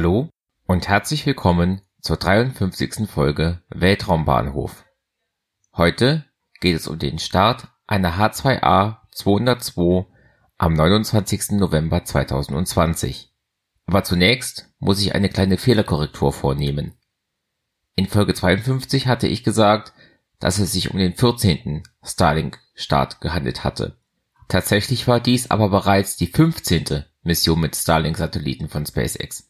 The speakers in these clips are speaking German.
Hallo und herzlich willkommen zur 53. Folge Weltraumbahnhof. Heute geht es um den Start einer H2A 202 am 29. November 2020. Aber zunächst muss ich eine kleine Fehlerkorrektur vornehmen. In Folge 52 hatte ich gesagt, dass es sich um den 14. Starlink-Start gehandelt hatte. Tatsächlich war dies aber bereits die 15. Mission mit Starlink-Satelliten von SpaceX.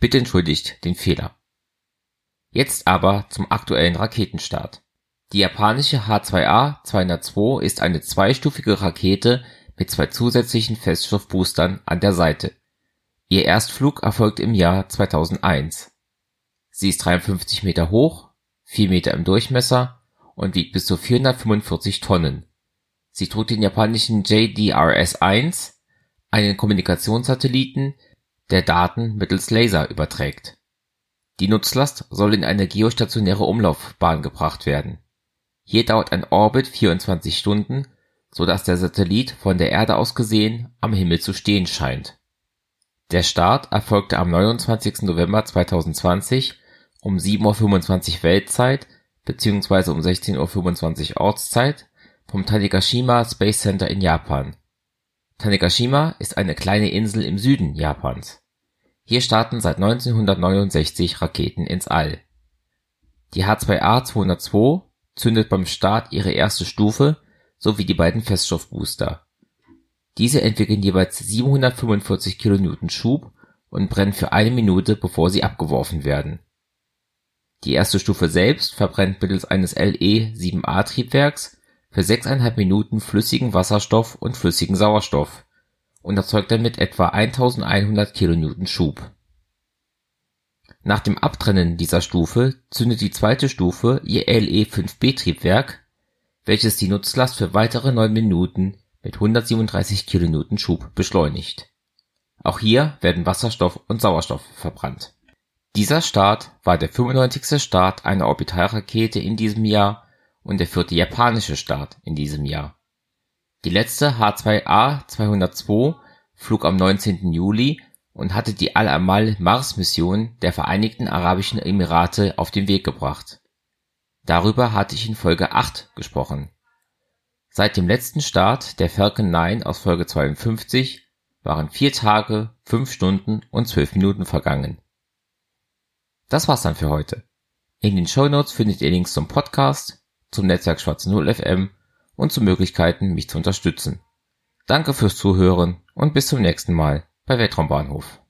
Bitte entschuldigt den Fehler. Jetzt aber zum aktuellen Raketenstart. Die japanische H2A 202 ist eine zweistufige Rakete mit zwei zusätzlichen Feststoffboostern an der Seite. Ihr Erstflug erfolgte im Jahr 2001. Sie ist 53 Meter hoch, 4 Meter im Durchmesser und wiegt bis zu 445 Tonnen. Sie trug den japanischen JDRS-1, einen Kommunikationssatelliten, der Daten mittels Laser überträgt. Die Nutzlast soll in eine geostationäre Umlaufbahn gebracht werden. Hier dauert ein Orbit 24 Stunden, so dass der Satellit von der Erde aus gesehen am Himmel zu stehen scheint. Der Start erfolgte am 29. November 2020 um 7:25 Uhr Weltzeit bzw. um 16:25 Uhr Ortszeit vom Tanegashima Space Center in Japan. Tanegashima ist eine kleine Insel im Süden Japans. Hier starten seit 1969 Raketen ins All. Die H2A-202 zündet beim Start ihre erste Stufe sowie die beiden Feststoffbooster. Diese entwickeln jeweils 745 kN Schub und brennen für eine Minute, bevor sie abgeworfen werden die erste Stufe selbst verbrennt mittels eines LE-7A-Triebwerks für 6,5 Minuten flüssigen Wasserstoff und flüssigen Sauerstoff und erzeugt damit etwa 1100 kN Schub. Nach dem Abtrennen dieser Stufe zündet die zweite Stufe ihr LE-5B-Triebwerk, welches die Nutzlast für weitere 9 Minuten mit 137 kN Schub beschleunigt. Auch hier werden Wasserstoff und Sauerstoff verbrannt dieser Start war der 95. Start einer Orbitalrakete in diesem Jahr und der vierte japanische Start in diesem Jahr. Die letzte H2A-202 flog am 19. Juli und hatte die Al-Amal-Mars-Mission der Vereinigten Arabischen Emirate auf den Weg gebracht. Darüber hatte ich in Folge 8 gesprochen. Seit dem letzten Start der Falcon 9 aus Folge 52 waren vier Tage, fünf Stunden und zwölf Minuten vergangen das war's dann für heute. In den Show Notes findet ihr Links zum Podcast, zum Netzwerk Schwarze Null FM und zu Möglichkeiten, mich zu unterstützen. Danke fürs Zuhören und bis zum nächsten Mal bei Weltraumbahnhof.